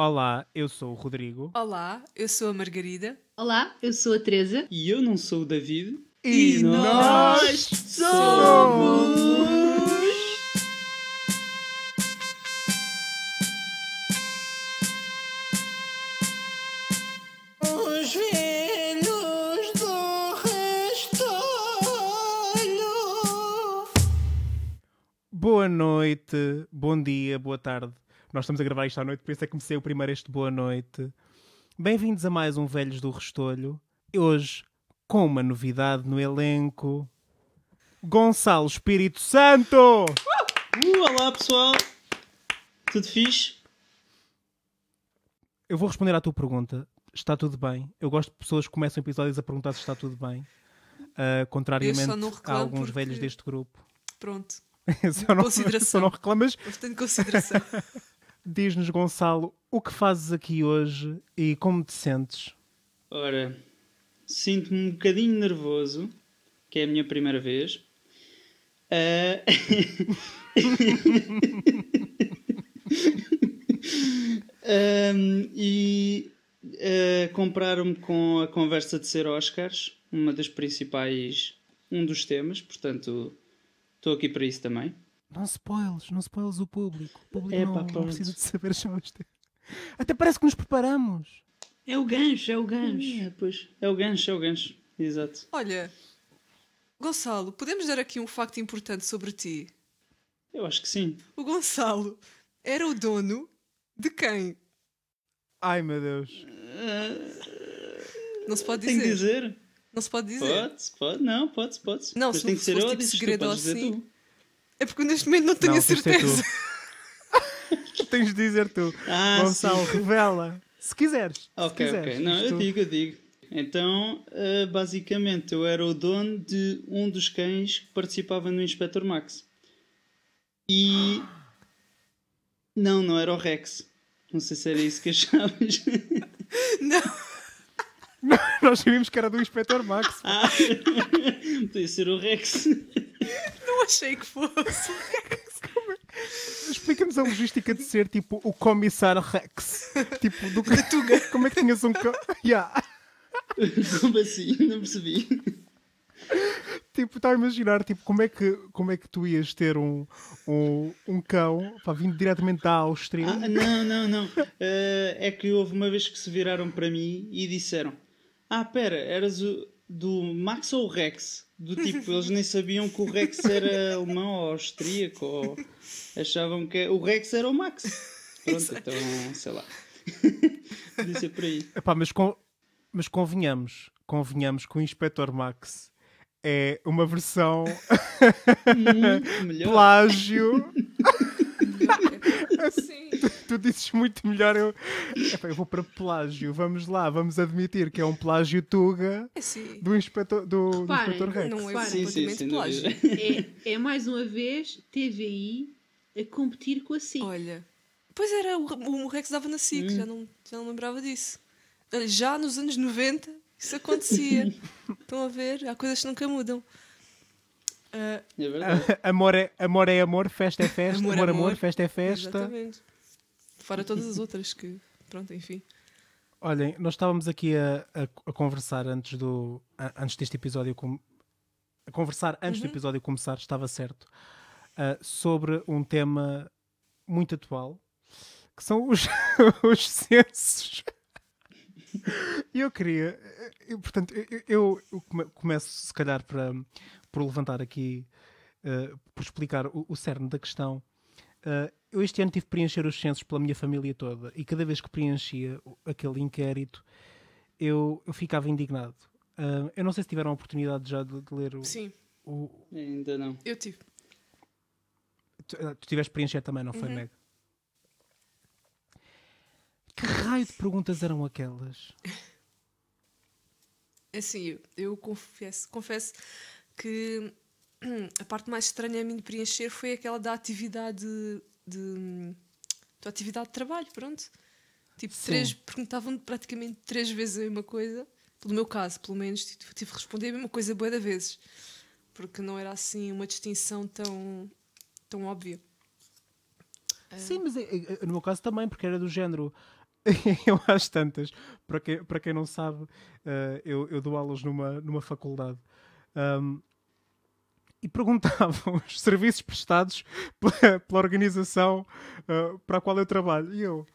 Olá, eu sou o Rodrigo. Olá, eu sou a Margarida. Olá, eu sou a Teresa. E eu não sou o David. E, nós somos. Os velhos do rastolho. Boa noite, bom dia, boa tarde. Nós estamos a gravar isto à noite, por isso é que comecei o primeiro este boa noite. Bem-vindos a mais um Velhos do Restolho. Hoje, com uma novidade no elenco. Gonçalo Espírito Santo! Uh, olá pessoal. Tudo fixe? Eu vou responder à tua pergunta. Está tudo bem? Eu gosto de pessoas que começam episódios a perguntar se está tudo bem. Ah, contrariamente a alguns porque- velhos deste grupo. Pronto, só, não, só não reclamas. bastante consideração. Diz-nos, Gonçalo, o que fazes aqui hoje e como te sentes? Ora, sinto-me um bocadinho nervoso, que é a minha primeira vez. Ah, Ahm, e ah, compararam-me com a conversa de ser Oscars, uma das principais, um dos temas, portanto estou aqui para isso também. Não spoiles, não spoiles o público. O público É, não, não precisa de saber só isto. Até parece que nos preparamos. É o gancho, é o gancho. É, pois, é o gancho, é o gancho, exato. Olha, Gonçalo, podemos dar aqui um facto importante sobre ti. Eu acho que sim. O Gonçalo era o dono de quem? Ai meu Deus. Não se pode Tem que dizer. dizer? Não se pode dizer. Pode, pode, não, pode, pode. Não, se tem que ser se eu tipo dizer, segredo dizer assim. tu. É porque neste momento não tenho Não, a ser certeza. Tens de dizer tu. Ah, Gonçalo, sim. revela. Se quiseres. Ok, se quiseres. ok. Não, eu digo, eu digo. Então, ah, basicamente, eu era o dono de um dos cães que participava no Inspector Max. E. Não, não era o Rex. Não sei se era isso que achavas. Nós sabíamos que era do Inspector Max. ah, podia ser o Rex. Achei que fosse. Explica-nos a logística de ser tipo o comissário Rex. Tipo, do Como é que tinhas um cão? Yeah. Como assim? Não percebi. Tipo, estava a imaginar tipo, como, é que, como é que tu ias ter um, um, um cão pá, vindo diretamente da Áustria. Ah, não, não, não. Eh, é que houve uma vez que se viraram para mim e disseram: Ah, pera, eras o, do Max ou o Rex? Do tipo, eles nem sabiam que o Rex era alemão ou austríaco, ou achavam que o Rex era o Max. Pronto, então, sei lá. Podia ser por aí. Epá, mas, con- mas convenhamos, convenhamos que o Inspector Max é uma versão plágio. Sim. tu dizes muito melhor. Eu, Epá, eu vou para plágio. Vamos lá, vamos admitir que é um plágio Tuga É sim. do Inspector, do, do Reparem, Inspector Rex. Não é. Sim, sim, sem plágio. É, é mais uma vez TVI a competir com a SIC. Olha, pois era, o, o Rex dava na SIC, já, não, já não lembrava disso. Já nos anos 90 isso acontecia. Estão a ver? Há coisas que nunca mudam. Ah, É verdade. amor, é, amor é amor, festa é festa. Amor Amor, é amor, amor. festa é festa. exatamente. Fora todas as outras que. Pronto, enfim. Olhem, nós estávamos aqui a, a- a conversar antes do a- antes deste episódio com, a conversar antes do episódio começar, estava certo, ah, sobre um tema muito atual, que são os, os censos. E eu queria, eu, portanto, eu, eu- eu come- começo se calhar para, por levantar aqui, ah, por explicar o, o cerne da questão. Uh, eu este ano tive de preencher os censos pela minha família toda e cada vez que preenchia aquele inquérito eu, eu ficava indignado. Uh, eu não sei se tiveram a oportunidade já de, de ler o. Sim, o- Ainda não. eu tive. tu, uh, tu tiveste de preencher também, não Uhum. foi, Meg? Que raio de perguntas eram aquelas? Assim, eu, eu confesso, confesso que a parte mais estranha a mim de preencher foi aquela da atividade de, hum, da atividade de trabalho, pronto. Tipo, Sim. três, perguntavam praticamente três vezes a mesma coisa. No meu caso, pelo menos, tive tive de responder a mesma coisa boa de vezes. Porque não era assim uma distinção tão, tão óbvia. Sim, mas eh, eh, no meu caso também, porque era do género. eu acho tantas. Para quem, para quem não sabe, eh, eu, eu dou aulas numa, numa faculdade. Ahm, e perguntavam os serviços prestados pela, pela organização eh, para a qual eu trabalho. E eu,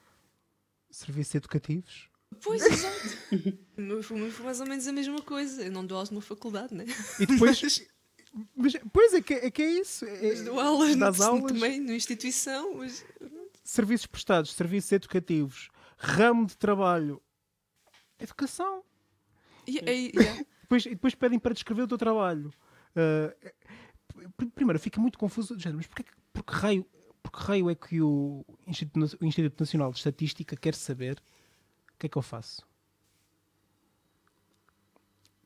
serviços educativos? Pois, exato. Foi foi mais ou menos a mesma coisa. Eu não dou aulas numa faculdade, né? E depois. mas, pois é que, é que é isso. É, Mas dou aulas, das no, aulas. também numa instituição. Mas... serviços prestados, serviços educativos, ramo de trabalho, educação. E, e- yeah. Depois, e depois pedem para descrever o teu trabalho. Pr- primeiro, fica muito confuso. de género, Mas porquê, que- por, que raio, por que raio é que o Instituto, o Instituto Nacional de Estatística quer saber o que é que eu faço?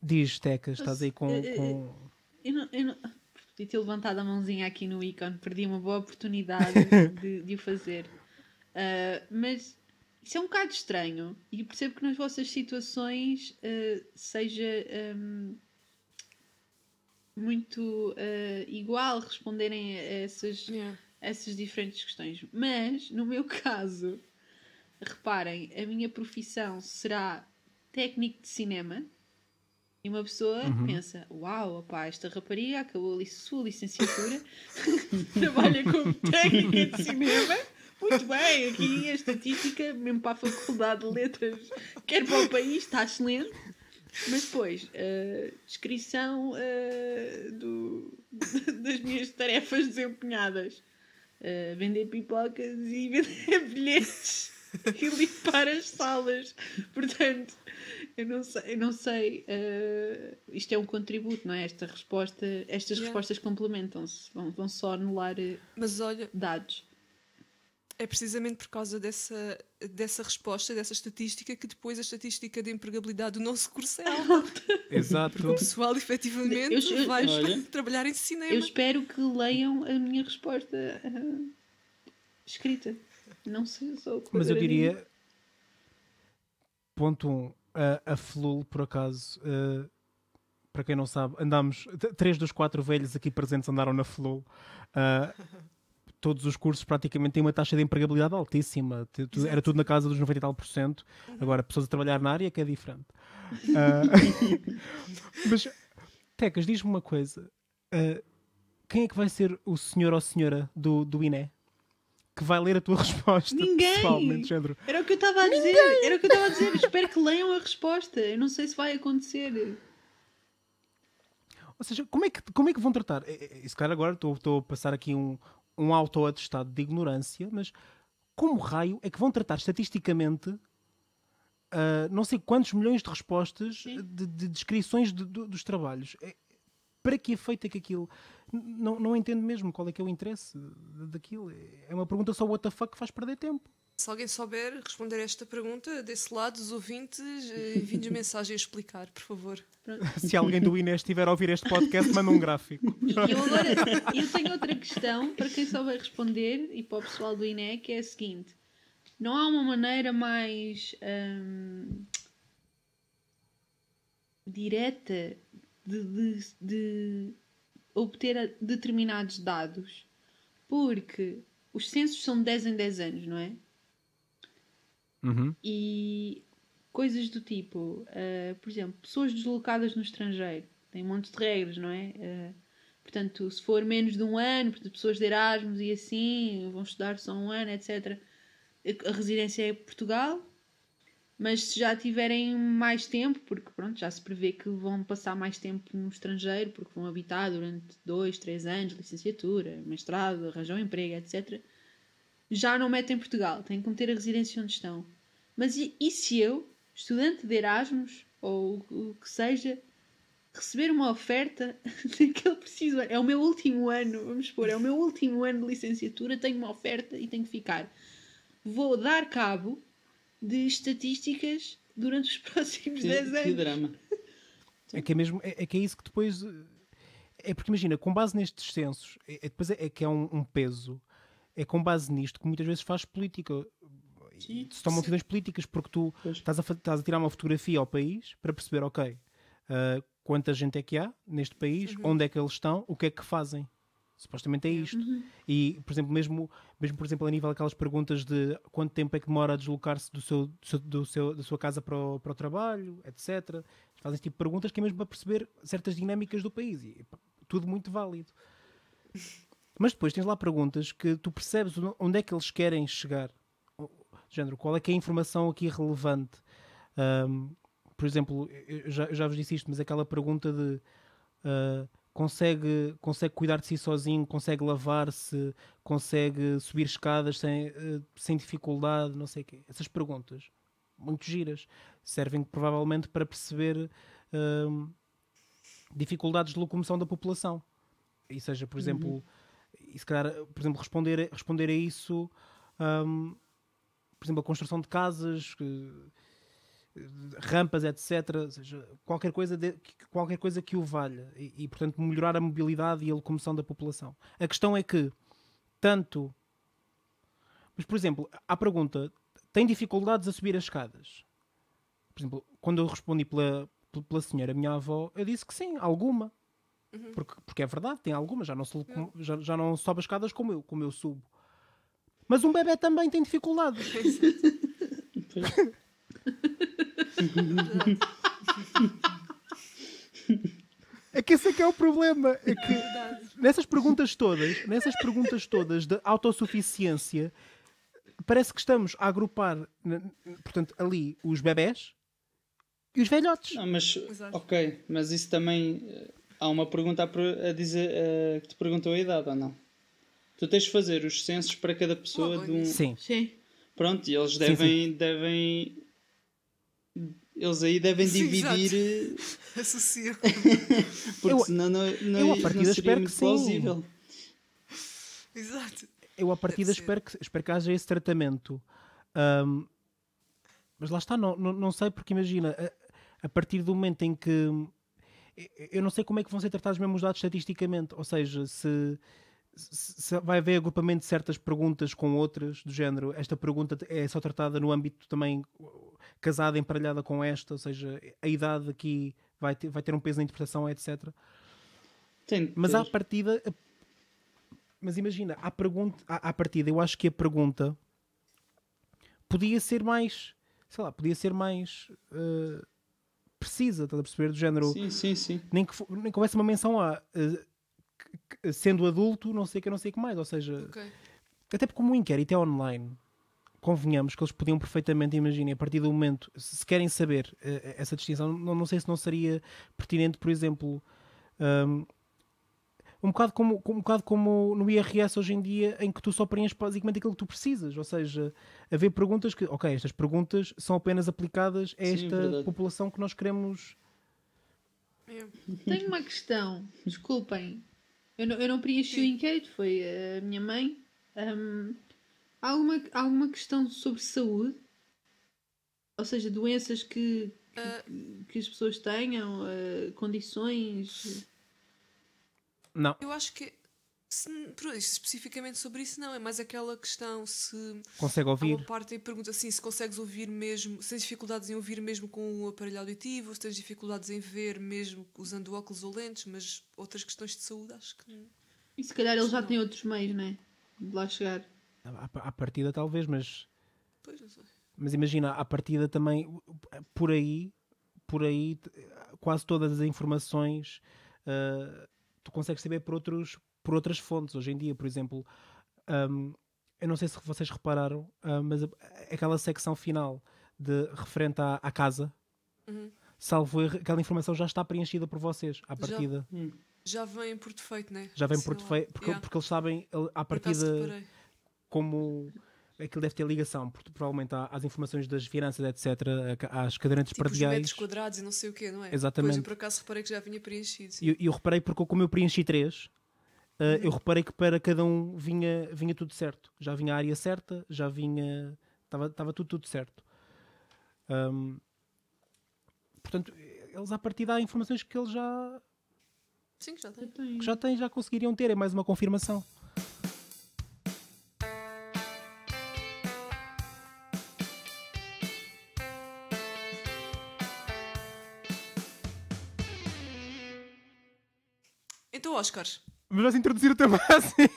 Diz, Tecas, estás aí com. Eh, eh, com... Eu não, eu não... Podia ter levantado a mãozinha aqui no ícone, perdi uma boa oportunidade de, de o fazer. Ah, mas isso é um bocado estranho e percebo que nas vossas situações ah, seja ahm, muito ah, igual responderem a essas, Yeah. essas diferentes questões. Mas, no meu caso, reparem, a minha profissão será técnico de cinema. E uma pessoa pensa: Uau, opá, esta rapariga acabou a sua licenciatura, trabalha como técnica de cinema. Muito bem, aqui a estatística, mesmo para a Faculdade de Letras, quer para o país, está excelente. Mas depois, a descrição ah, do- das minhas tarefas desempenhadas: Ah, vender pipocas e vender bilhetes e limpar as salas. Portanto, eu não sei, eu não sei isto é um contributo, não é? Esta resposta, estas Yeah. respostas complementam-se, vão, vão só anular Mas olha, dados. É precisamente por causa dessa, dessa resposta, dessa estatística, que depois a estatística de empregabilidade do nosso curso é alta. Exato. O pessoal efetivamente Eu- eu- vai Olha. trabalhar em cinema. Eu espero que leiam a minha resposta ah, escrita. Não sei só o Mas eu diria. Ponto 1. Um, a, a Flul, por acaso, eh, para quem não sabe, andámos. Três dos quatro velhos aqui presentes andaram na Flul. Ah, todos os cursos praticamente têm uma taxa de empregabilidade altíssima. Era tudo na casa dos 90 e tal por cento. Agora, pessoas a trabalhar na área que é diferente. Ah, mas, Tecas, diz-me uma coisa. Ah, quem é que vai ser o senhor ou senhora do, do INE? Que vai ler a tua resposta Ninguém! género. Era o que eu estava a dizer. Era o que eu estava a dizer. Espero que leiam a resposta. Eu não sei se vai acontecer. Ou seja, como é que, como é que vão tratar? É, é, E se calhar agora estou- estou a passar aqui um, um auto-atestado de ignorância, mas como raio é que vão tratar estatisticamente ah, não sei quantos milhões de respostas de, de descrições de- do- dos trabalhos? É- para que é que aquilo. Não, não entendo mesmo qual é que é o interesse daquilo. É uma pergunta só what the fuck que faz perder tempo. Se alguém souber responder a esta pergunta, desse lado, os ouvintes, eh, enviem-nos mensagem a explicar, por favor. Se alguém do INE estiver a ouvir este podcast, manda um gráfico. Eu agora eu tenho outra questão para quem souber responder e para o pessoal do INE, que é a seguinte: não há uma maneira mais hum, direta de, de- de obter determinados dados, porque os censos são de 10 em 10 anos, não é? Uhum. e coisas do tipo, eh, por exemplo, pessoas deslocadas no estrangeiro, tem um monte de regras, não é? Eh, portanto, se for menos de um ano, pessoas de Erasmus e assim, vão estudar só um ano, etc. A residência é Portugal, mas se já tiverem mais tempo, porque pronto, já se prevê que vão passar mais tempo no estrangeiro, porque vão habitar durante dois, três anos, licenciatura, mestrado, arranjam emprego, etc já não metem em Portugal, têm que meter a residência onde estão. Mas e, e se eu, estudante de Erasmus, ou o que seja, receber uma oferta naquele preciso ano? É o meu último ano, vamos supor, é o meu último ano de licenciatura, tenho uma oferta e tenho que ficar. Vou dar cabo de estatísticas durante os próximos Que, 10 que anos. drama. É que é mesmo, é, é que é isso que depois. É porque imagina, com base nestes censos, é, é- depois é, é que é um, um peso, é com base nisto que muitas vezes faz política. Sim. Se tomam decisões políticas porque tu estás a, estás a tirar uma fotografia ao país para perceber, ok, ah, quanta gente é que há neste país, onde é que eles estão, o que é que fazem. Supostamente é isto. E, por exemplo, mesmo, mesmo por exemplo, a nível daquelas perguntas de quanto tempo é que demora a deslocar-se do seu, do seu- do seu- da sua casa para o, para o trabalho, etc. Fazem tipo de perguntas que é mesmo para perceber certas dinâmicas do país. E, tudo muito válido. Mas depois tens lá perguntas que tu percebes onde é que eles querem chegar. Género, qual é que é a informação aqui relevante? Ahm, por exemplo, eu já, eu já vos disse isto, mas aquela pergunta de ah, consegue, consegue cuidar de si sozinho, consegue lavar-se, consegue subir escadas sem, ah, sem dificuldade, não sei o quê. Essas perguntas, muito giras, servem provavelmente para perceber ahm, dificuldades de locomoção da população. E seja, por exemplo, e se calhar, por exemplo, responder, responder a isso, ahm, por exemplo, a construção de casas, que- rampas, etc. Ou seja, qualquer coisa, de- que- qualquer coisa que o valha e, e, portanto, melhorar a mobilidade e a locomoção da população. A questão é que, tanto. Mas, por exemplo, a pergunta: tem dificuldades a subir as escadas? Por exemplo, quando eu respondi pela, pela senhora, minha avó, eu disse que sim, alguma. Porque, porque é verdade, tem alguma, já não, se locom- já, já não sobe as escadas como eu, como eu subo. Mas um bebê também tem dificuldades. É que esse é que é o problema. É que nessas perguntas todas, nessas perguntas todas de autossuficiência, parece que estamos a agrupar, portanto, ali os bebés e os velhotes. Não, mas Exato. ok, mas isso também eh, há uma pergunta a, dizer eh, que te perguntou a idade ou não? Tu tens de fazer os censos para cada pessoa Logo de um. Sim. Sim. Pronto, e eles devem. devem eles aí devem Sim, dividir, eh, Associa. porque Eu- senão não, não, eu, à não partida, seria espero muito que sim. plausível. Exato. Eu, a partida, espero que, espero que haja esse tratamento. Ahm, mas lá está, não, não, não sei, porque imagina, a, a partir do momento em que. eu- não sei como é que vão ser tratados mesmo os dados estatisticamente. Ou seja, se, se se vai haver agrupamento de certas perguntas com outras, do género, esta pergunta é só tratada no âmbito também uh, casada, emparelhada com esta, ou seja, a idade aqui vai ter, vai ter um peso na interpretação, etc. Tem Mas à partida. Mas imagina, à, pergunta, à, à partida, eu acho que a pergunta podia ser mais. Sei lá, podia ser mais. eh, precisa, estás a perceber? Do género. Sim, sim, sim. Nem que, nem que houvesse uma menção a. que- sendo adulto, não sei o que, não sei o que mais. Ou seja, Ok. até porque como o inquérito é online, convenhamos que eles podiam perfeitamente, imaginem, a partir do momento, se querem saber eh, essa distinção, não, não sei se não seria pertinente, por exemplo, um, um, bocado como, um bocado como no IRS hoje em dia, em que tu só preenches basicamente aquilo que tu precisas, ou seja, haver perguntas que, ok, estas perguntas são apenas aplicadas a Sim, esta verdade. população que nós queremos. É. Tenho uma questão, desculpem. Eu não, eu não preenchi o inquérito, foi a minha mãe. Há alguma, alguma questão sobre saúde? Ou seja, doenças que, que, Ah. que as pessoas tenham, ah, condições. Não, Eu acho que. Se, especificamente sobre isso, não. É mais aquela questão se. consegue Há ouvir. uma parte que pergunta assim se consegues ouvir mesmo, se tens dificuldades em ouvir mesmo com o aparelho auditivo, se tens dificuldades em ver mesmo usando óculos ou lentes, mas outras questões de saúde acho que não. E se calhar eles já Não. têm outros meios, né? De lá chegar. À, à partida, talvez, mas Pois não sei. Mas imagina, à partida também, por aí, por aí, quase todas as informações ah, tu consegues saber por, outros, por outras fontes. Hoje em dia, por exemplo, ahm, eu não sei se vocês repararam, ah, mas a- aquela secção final de referente à, à casa, Uhum. salvo erro, aquela informação já está preenchida por vocês, à partida. Já vem por defeito, né? Já, vem por defeito, porque, Yeah. porque eles sabem, à partida, como aquilo deve ter ligação, porque provavelmente há- às informações das finanças, etc., às cadernantes Tipo os prediais. metros quadrados e não sei o quê, não é? Exatamente. Pois eu por acaso reparei que já vinha preenchido. E eu, eu reparei porque como eu preenchi três, uh, eu reparei que para cada um vinha, vinha tudo certo. Já vinha a área certa, já vinha. Estava tudo, tudo certo. Um, portanto, eles à partida há informações que eles já, Sim, que já tem. que já têm, já conseguiriam ter. É mais uma confirmação. Então, Oscar, Mas vais introduzir o tema assim.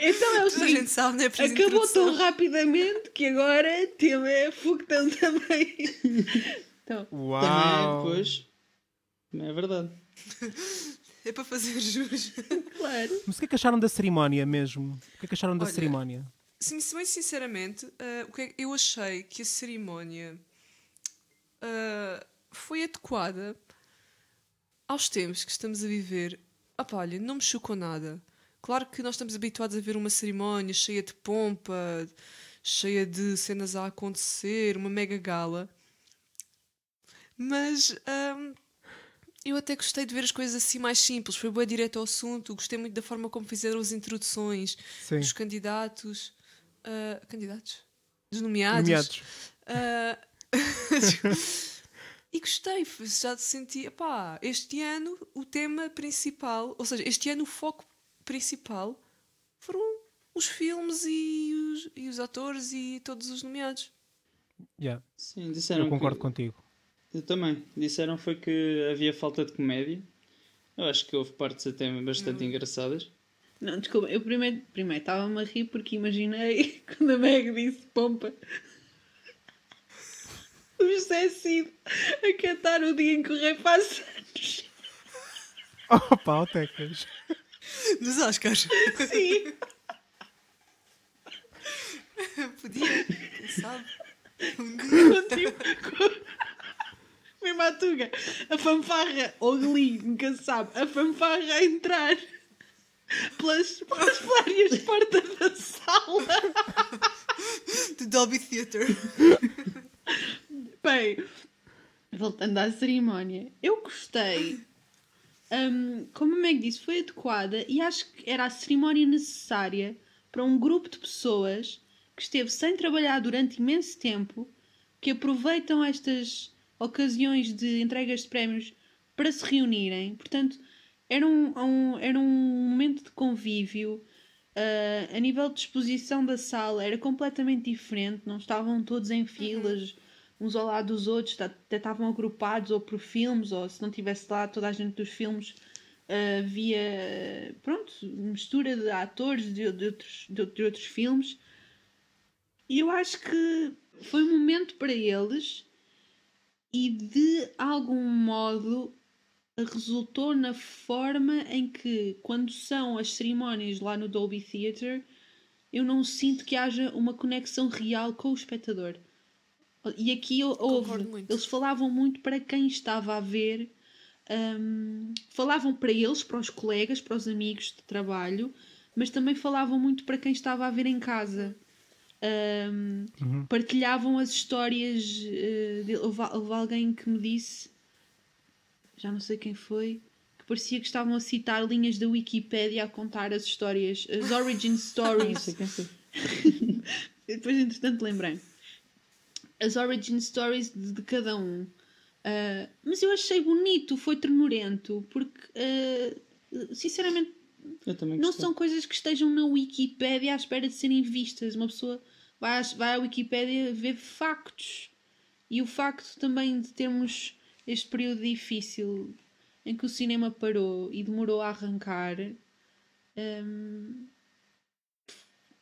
Então é o a seguinte. gente sabe, não é preciso Acabou tão rapidamente que agora tema é foguetão também. Então, Uau! Também, pois. É verdade. É para fazer jus. claro. Mas o que é que acharam da cerimónia mesmo? O que é que acharam da Olha, cerimónia? Sim, se bem sinceramente, ah, o que é- eu achei que a cerimónia ah, foi adequada aos tempos que estamos a viver. Pá, olha, não me chocou nada. Claro que nós estamos habituados a ver uma cerimónia cheia de pompa, cheia de cenas a acontecer, uma mega gala. Mas ahm, eu até gostei de ver as coisas assim mais simples. Foi bem direto ao assunto. Gostei muito da forma como fizeram as introduções Sim. dos candidatos. ah, candidatos? Dos nomeados. Nomeados. Ah, e gostei, já senti, pá, este ano o tema principal, ou seja, este ano o foco principal foram os filmes e os, e os atores e todos os nomeados. Yeah, Sim, disseram eu concordo que... contigo. Eu também. Disseram foi que havia falta de comédia. Eu acho que houve partes até bastante engraçadas. Não, desculpa, eu primeiro primeiro estava-me a rir porque imaginei quando a Meg disse pompa. O José Cid a cantar o dia em que o rei faz anos. Opa, oh, Tecas. Dos Oscars. Sim. Podia, quem sabe? Um dia. tipo, com- mesmo a Tuga, a fanfarra, ou Glee, nunca se sabe, a fanfarra a entrar pelas, pelas várias portas da sala. Do Dolby Theatre. Bem, voltando à cerimónia, eu gostei. Hum, como a Meg disse, foi adequada e acho que era a cerimónia necessária para um grupo de pessoas que esteve sem trabalhar durante imenso tempo, que aproveitam estas ocasiões de entregas de prémios para se reunirem. Portanto, era um, um- era um momento de convívio. ah, a nível de exposição da sala era completamente diferente, não estavam todos em filas uns ao lado dos outros, tá- até estavam agrupados ou por filmes, ou se não tivesse lá toda a gente dos filmes, havia pronto, mistura de atores de, de outros, de, de outros filmes. E eu acho que foi um momento para eles e de algum modo resultou na forma em que, quando são as cerimónias lá no Dolby Theatre, eu não sinto que haja uma conexão real com o espectador. E aqui houve, eles falavam muito para quem estava a ver, hum, falavam para eles, para os colegas, para os amigos de trabalho, mas também falavam muito para quem estava a ver em casa. Hum, Partilhavam as histórias. eh, de- houve, houve alguém que me disse, já não sei quem foi, que parecia que estavam a citar linhas da Wikipédia a contar as histórias, as origin Não stories. sei quem foi. Depois, entretanto, lembrei. As origin stories de, de cada um. Ah, mas eu achei bonito, foi ternurento, porque, ah, sinceramente, não são coisas que estejam na Wikipédia à espera de serem vistas. Uma pessoa vai, vai à Wikipédia ver factos. E o facto também de termos este período difícil em que o cinema parou e demorou a arrancar hum,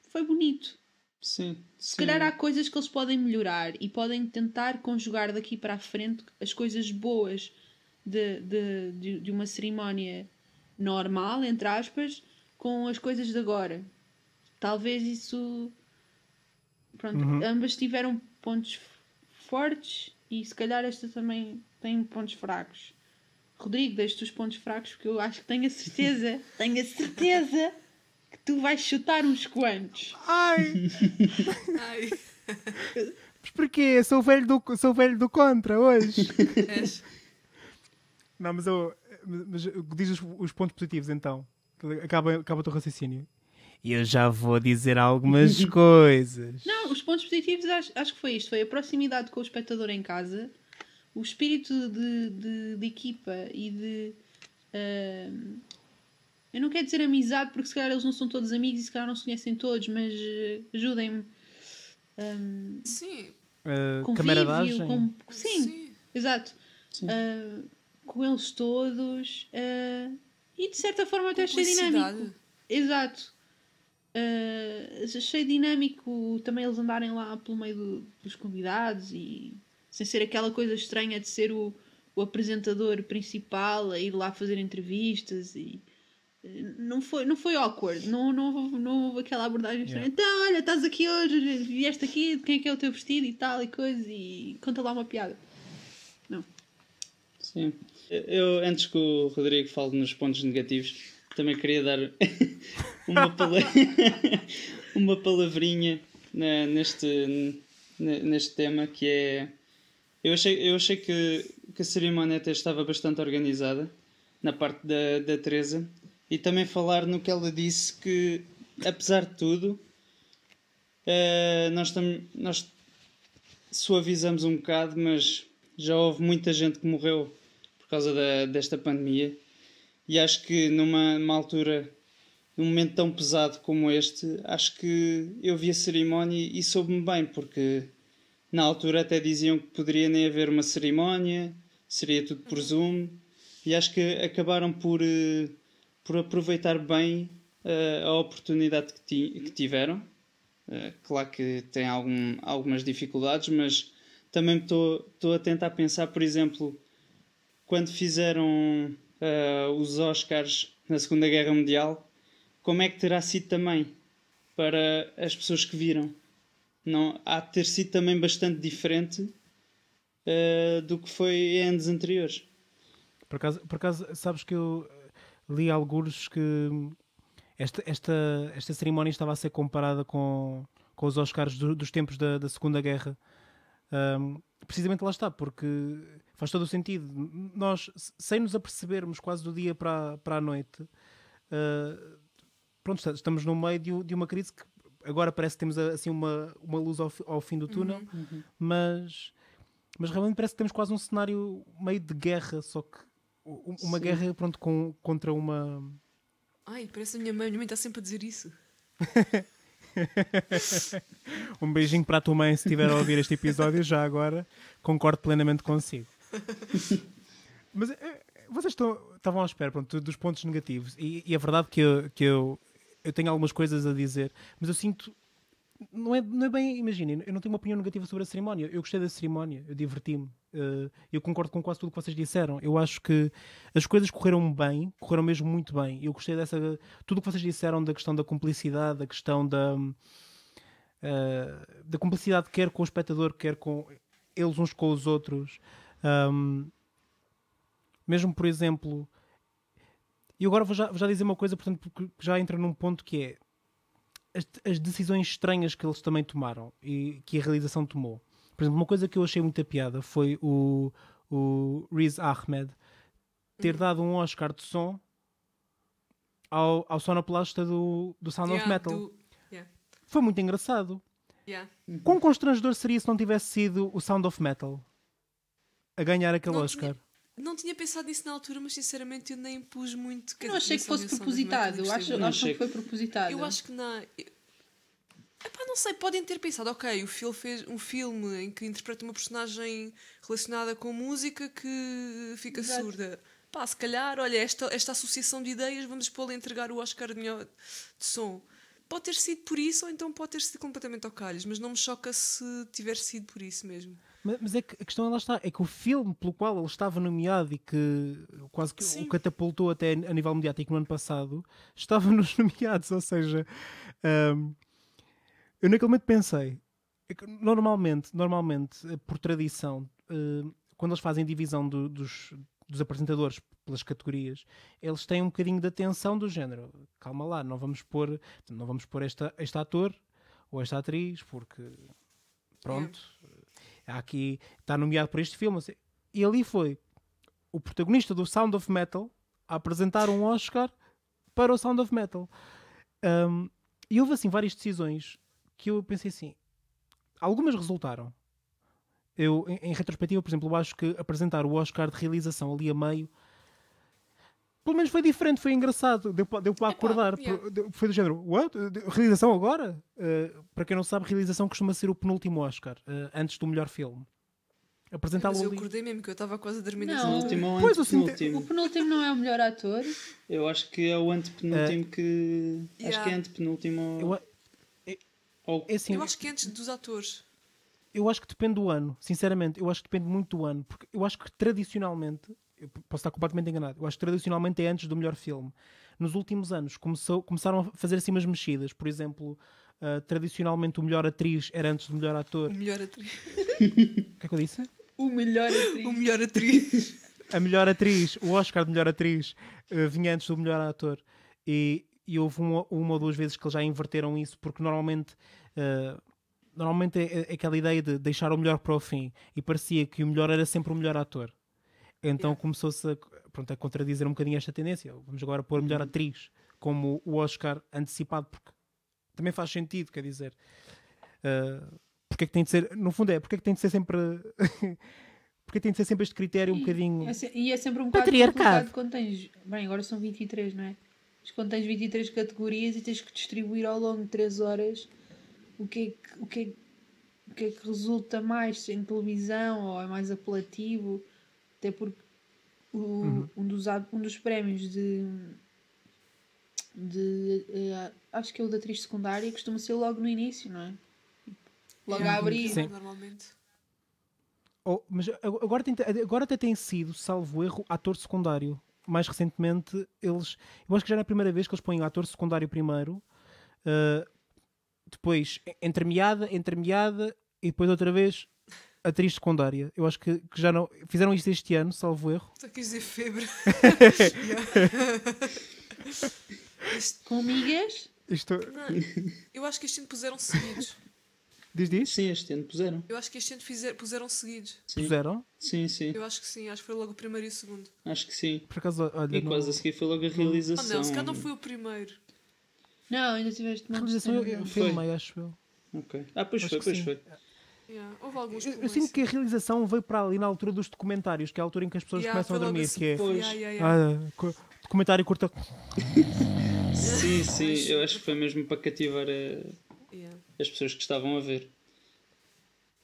foi bonito. Sim, Se sim. calhar há coisas que eles podem melhorar e podem tentar conjugar daqui para a frente as coisas boas de, de, de, de uma cerimónia normal, entre aspas, com as coisas de agora. Talvez isso. Pronto, ambas tiveram pontos fortes e se calhar esta também tem pontos fracos. Rodrigo, deixa-te os pontos fracos porque eu acho que tenho a certeza, tenho a certeza tu vais chutar uns quantos. Ai, Ai, mas porquê? Sou velho do, sou velho do contra hoje. és. Não, mas eu. Mas diz os, os pontos positivos então. Acaba, acaba o teu raciocínio. E eu já vou dizer algumas coisas. Não, os pontos positivos acho, acho que foi isto: foi a proximidade com o espectador em casa, o espírito de, de, de equipa e de. ahm, eu não quero dizer amizade, porque se calhar eles não são todos amigos e se calhar não se conhecem todos, mas eh, ajudem-me. Ahm, Sim, Uh, convívio, com... sim, sim. exato. Sim. Ah, com eles todos eh, e de certa forma até achei dinâmico. Exato. Uh, achei dinâmico também eles andarem lá pelo meio do- dos convidados e sem ser aquela coisa estranha de ser o, o apresentador principal a ir lá fazer entrevistas e uh, não foi, não foi awkward, não, não, houve- não houve aquela abordagem estranha. Então, olha, estás aqui hoje, vieste aqui, de quem é que é o teu vestido e tal e coisa, e conta lá uma piada. Sim. Eu, antes que o Rodrigo fale nos pontos negativos, também queria dar uma, pala- uma palavrinha na- neste, ne- neste tema que é. Eu achei, eu achei que, que a cerimónia até estava bastante organizada na parte da, da Teresa e também falar no que ela disse que, apesar de tudo, eh, nós, tam, nós suavizamos um bocado, mas já houve muita gente que morreu por causa da, desta pandemia. E acho que numa, numa altura, num momento tão pesado como este, acho que eu vi a cerimónia e soube-me bem, porque na altura até diziam que poderia nem haver uma cerimónia, seria tudo por Zoom, e acho que acabaram por, eh, por aproveitar bem eh, a oportunidade que, ti- que tiveram. Eh, claro que tem algum, algumas dificuldades, mas também estou a tentar pensar, por exemplo, quando fizeram eh, os Oscars na Segunda Guerra Mundial, como é que terá sido também para as pessoas que viram? Não, há de ter sido também bastante diferente do que foi em anos anteriores. Por acaso, por acaso, sabes que eu li alguns que esta, esta, esta cerimónia estava a ser comparada com, com os Oscars do- dos tempos da, da Segunda Guerra. Ahm, precisamente lá está, porque faz todo o sentido. Nós, sem nos apercebermos quase do dia para, a- para a noite, ah, pronto, estamos no meio de, de uma crise que agora parece que temos assim uma, uma luz ao, ao fim do túnel, mas, mas realmente parece que temos quase um cenário meio de guerra, só que uma Sim. guerra pronto, com, contra uma. Ai, parece a minha mãe. A minha mãe está sempre a dizer isso. Um beijinho para a tua mãe se estiver a ouvir este episódio, já agora concordo plenamente consigo. Mas eh, vocês estão, estavam à espera pronto, dos pontos negativos, e, e é verdade que, eu, que eu, eu tenho algumas coisas a dizer, mas eu sinto. Não é, não é bem, imaginem, eu não tenho uma opinião negativa sobre a cerimónia. Eu gostei da cerimónia, eu diverti-me. eh, eu concordo com quase tudo o que vocês disseram. Eu acho que as coisas correram bem, correram mesmo muito bem. Eu gostei dessa. Tudo o que vocês disseram da questão da cumplicidade, da questão da. Uh, da cumplicidade quer com o espectador, quer com eles uns com os outros. Um, mesmo, por exemplo, e agora vou já, vou já dizer uma coisa, portanto, porque já entra num ponto que é as, as decisões estranhas que eles também tomaram e que a realização tomou. Por exemplo, uma coisa que eu achei muita piada foi o, o Riz Ahmed ter dado um Oscar de som ao, ao sonoplasta do, do Sound of Yeah, Metal. do- yeah, Foi muito engraçado. yeah. Quão constrangedor seria se não tivesse sido o Sound of Metal a ganhar aquele Não Oscar? Não tinha pensado nisso na altura, mas sinceramente eu nem pus muito. Eu não achei que fosse propositado. Eu acho, Não acho achei que foi propositado. Eu acho que na. eu- Epá, não sei, podem ter pensado, ok, o Phil fez um filme em que interpreta uma personagem relacionada com música que fica Exato. surda. Pá, se calhar, olha, esta, esta associação de ideias, vamos pô-la a entregar o Oscar de, melhor de som. Pode ter sido por isso, ou então pode ter sido completamente ao calhas, mas não me choca se tiver sido por isso mesmo. Mas, mas é que a questão lá está, é que o filme pelo qual ele estava nomeado e que quase que Sim. o catapultou até a nível mediático no ano passado, estava nos nomeados, ou seja, hum, eu naquele momento pensei, é normalmente, normalmente, eh, por tradição, eh, quando eles fazem divisão do- dos, dos apresentadores pelas categorias, eles têm um bocadinho de atenção do género. Calma lá, não vamos pôr, não vamos pôr esta, este ator ou esta atriz, porque pronto, há aqui está nomeado por este filme. E ali foi o protagonista do Sound of Metal a apresentar um Oscar para o Sound of Metal. Um, e houve assim várias decisões que eu pensei assim. Algumas resultaram. Eu, em, em retrospectiva, por exemplo, eu acho que apresentar o Oscar de realização ali a meio pelo menos foi diferente, foi engraçado, deu, deu para Epá, acordar. yeah. Pro- deu- Foi do género, what? Realização agora? Uh, para quem não sabe, realização costuma ser o penúltimo Oscar, uh, antes do melhor filme. apresentá-lo Mas eu ali. acordei mesmo, que eu estava quase a dormir Não. altura. Penúltimo ou Pois, assim, antepenúltimo? O penúltimo não é o melhor ator. Eu acho que é o antepenúltimo que. Acho Yeah. que é antepenúltimo. Eu, a- ou- é assim, Eu acho que é antes dos atores. eu acho que depende do ano, sinceramente, eu acho que depende muito do ano, porque eu acho que tradicionalmente, eu posso estar completamente enganado, eu acho que tradicionalmente é antes do melhor filme. Nos últimos anos começou, começaram a fazer assim umas mexidas, por exemplo, ah, tradicionalmente o melhor atriz era antes do melhor ator. O O melhor atriz. que é que eu disse? O melhor atriz. O melhor atriz. A melhor atriz, o Oscar de melhor atriz, ah, vinha antes do melhor ator. E, e houve uma, uma ou duas vezes que eles já inverteram isso, porque normalmente. ah, Normalmente é, é aquela ideia de deixar o melhor para o fim e parecia que o melhor era sempre o melhor ator. Então Yeah. começou-se a, pronto, a contradizer um bocadinho esta tendência. Vamos agora pôr melhor atriz como o Oscar antecipado, porque também faz sentido, quer dizer. Uh, porque é que tem de ser, no fundo é, porque é que tem de ser sempre. porque tem de ser sempre este critério um bocadinho. É se- e é sempre um bocado Patriarcado. complicado quando tens. Bem, agora são 23, não é? Mas quando tens 23 categorias e tens que distribuir ao longo de 3 horas o que é que, o que, é, o que, é que resulta mais em televisão ou é mais apelativo. Até porque o- um, dos, um dos prémios de. de eh, acho que é o da atriz secundária costuma ser logo no início, não é? Logo a abrir. Sim. Normalmente. Oh, mas agora, tem, agora até tem sido, salvo erro, ator secundário. Mais recentemente, eles. Eu acho que já não é a primeira vez que eles põem o ator secundário primeiro, uh, depois entremeada, entremeada e depois outra vez atriz secundária. Eu acho que, que já não. Fizeram isto este ano, salvo erro. Só quis dizer febre. Este- Com amigas. Isto. não, eu acho que este ano puseram seguidos. Diz diz? Sim, este ano puseram. Eu acho que este ano fizer, puseram seguidos. Sim. Puseram? Sim, sim. Eu acho que sim, acho que foi logo o primeiro e o segundo. Acho que sim. Por acaso, olha. E não- quase a seguir foi logo a Ah realização. não, se calhar não foi o primeiro. Não, ainda tiveste A montes de realização eu, eu. Foi. filmei, acho eu. Ok. Ah, pois Acho foi, pois sim. foi. Yeah, Houve alguns Eu, eu sinto que a realização veio para ali na altura dos documentários, que é a altura em que as pessoas Yeah, começam a dormir, assim. que é. Pois. Yeah, yeah, yeah. Ah, documentário curta. Sim, sim. Eu acho que foi mesmo para cativar a- Yeah. as pessoas que estavam a ver.